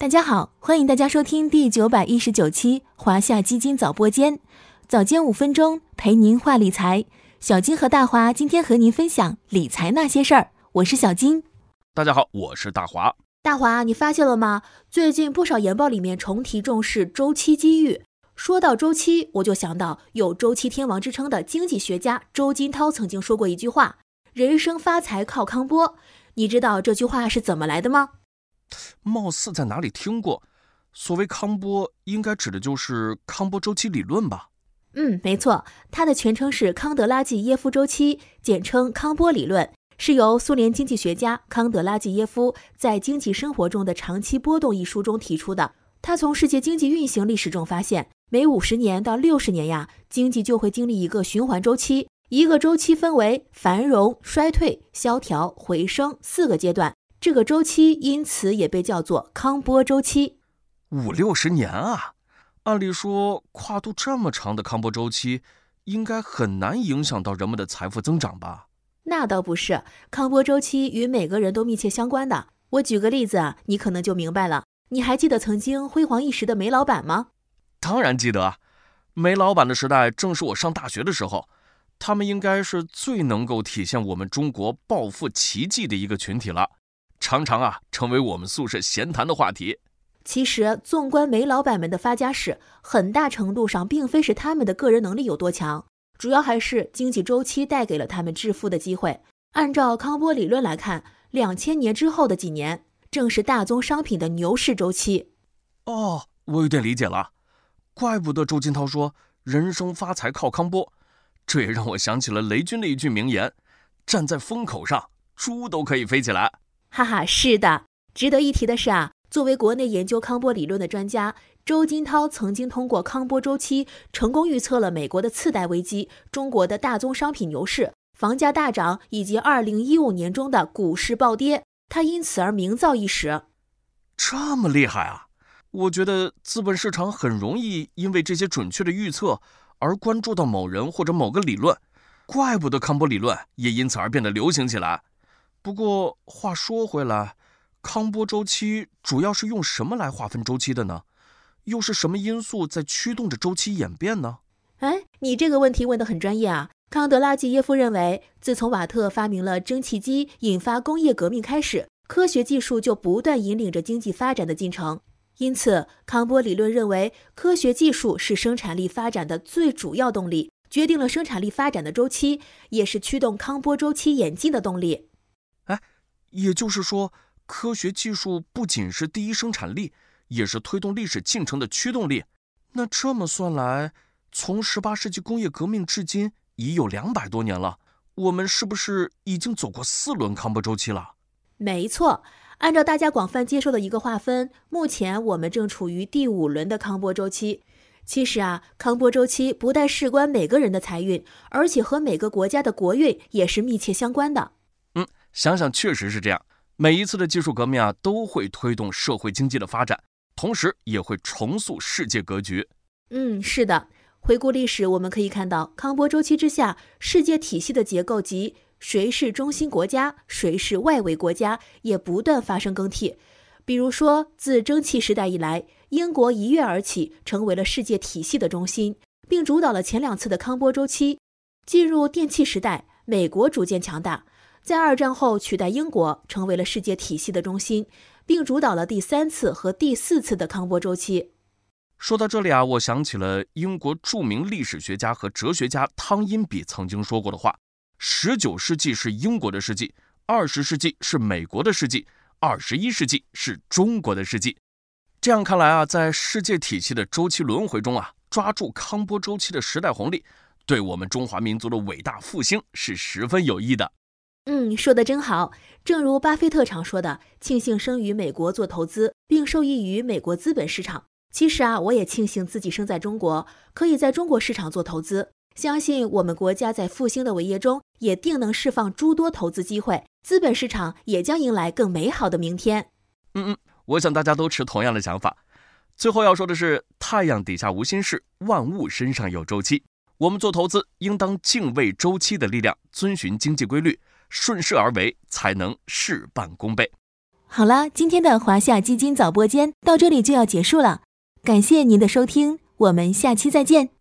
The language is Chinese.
大家好，欢迎大家收听第九百一十九期华夏基金早播间，早间五分钟陪您话理财。小金和大华今天和您分享理财那些事儿。我是小金，大家好，我是大华。大华，你发现了吗？最近不少研报里面重提重视周期机遇。说到周期，我就想到有周期天王之称的经济学家周金涛曾经说过一句话：“人生发财靠康波。”你知道这句话是怎么来的吗？貌似在哪里听过，所谓康波，应该指的就是康波周期理论吧？嗯，没错，它的全称是康德拉季耶夫周期，简称康波理论，是由苏联经济学家康德拉季耶夫在《经济生活中的长期波动》一书中提出的。他从世界经济运行历史中发现，每五十年到六十年呀，经济就会经历一个循环周期，一个周期分为繁荣、衰退、萧条、回升四个阶段。这个周期因此也被叫做康波周期。五六十年啊，按理说跨度这么长的康波周期，应该很难影响到人们的财富增长吧？那倒不是，康波周期与每个人都密切相关的。我举个例子啊，你可能就明白了。你还记得曾经辉煌一时的煤老板吗？当然记得，煤老板的时代正是我上大学的时候，他们应该是最能够体现我们中国暴富奇迹的一个群体了。常常啊，成为我们宿舍闲谈的话题。其实，纵观煤老板们的发家史，很大程度上并非是他们的个人能力有多强，主要还是经济周期带给了他们致富的机会。按照康波理论来看，两千年之后的几年，正是大宗商品的牛市周期。哦，我有点理解了，怪不得周金涛说“人生发财靠康波”，这也让我想起了雷军的一句名言：“站在风口上，猪都可以飞起来。”哈哈，是的。值得一提的是啊，作为国内研究康波理论的专家，周金涛曾经通过康波周期成功预测了美国的次贷危机、中国的大宗商品牛市、房价大涨以及二零一五年中的股市暴跌。他因此而名噪一时。这么厉害啊！我觉得资本市场很容易因为这些准确的预测而关注到某人或者某个理论，怪不得康波理论也因此而变得流行起来。不过话说回来，康波周期主要是用什么来划分周期的呢？又是什么因素在驱动着周期演变呢？哎，你这个问题问得很专业啊！康德拉季耶夫认为，自从瓦特发明了蒸汽机，引发工业革命开始，科学技术就不断引领着经济发展的进程。因此，康波理论认为，科学技术是生产力发展的最主要动力，决定了生产力发展的周期，也是驱动康波周期演进的动力。也就是说，科学技术不仅是第一生产力，也是推动历史进程的驱动力。那这么算来，从十八世纪工业革命至今已有两百多年了，我们是不是已经走过四轮康波周期了？没错，按照大家广泛接受的一个划分，目前我们正处于第五轮的康波周期。其实啊，康波周期不但事关每个人的财运，而且和每个国家的国运也是密切相关的。想想确实是这样，每一次的技术革命啊，都会推动社会经济的发展，同时也会重塑世界格局。嗯，是的。回顾历史，我们可以看到，康波周期之下，世界体系的结构及谁是中心国家，谁是外围国家，也不断发生更替。比如说，自蒸汽时代以来，英国一跃而起，成为了世界体系的中心，并主导了前两次的康波周期。进入电气时代，美国逐渐强大。在二战后取代英国成为了世界体系的中心，并主导了第三次和第四次的康波周期。说到这里啊，我想起了英国著名历史学家和哲学家汤因比曾经说过的话：“十九世纪是英国的世纪，二十世纪是美国的世纪，二十一世纪是中国的世纪。”这样看来啊，在世界体系的周期轮回中啊，抓住康波周期的时代红利，对我们中华民族的伟大复兴是十分有益的。嗯，说的真好。正如巴菲特常说的：“庆幸生于美国做投资，并受益于美国资本市场。”其实啊，我也庆幸自己生在中国，可以在中国市场做投资。相信我们国家在复兴的伟业中，也定能释放诸多投资机会，资本市场也将迎来更美好的明天。嗯嗯，我想大家都持同样的想法。最后要说的是：太阳底下无心事，万物身上有周期。我们做投资，应当敬畏周期的力量，遵循经济规律。顺势而为，才能事半功倍。好了，今天的华夏基金早播间到这里就要结束了，感谢您的收听，我们下期再见。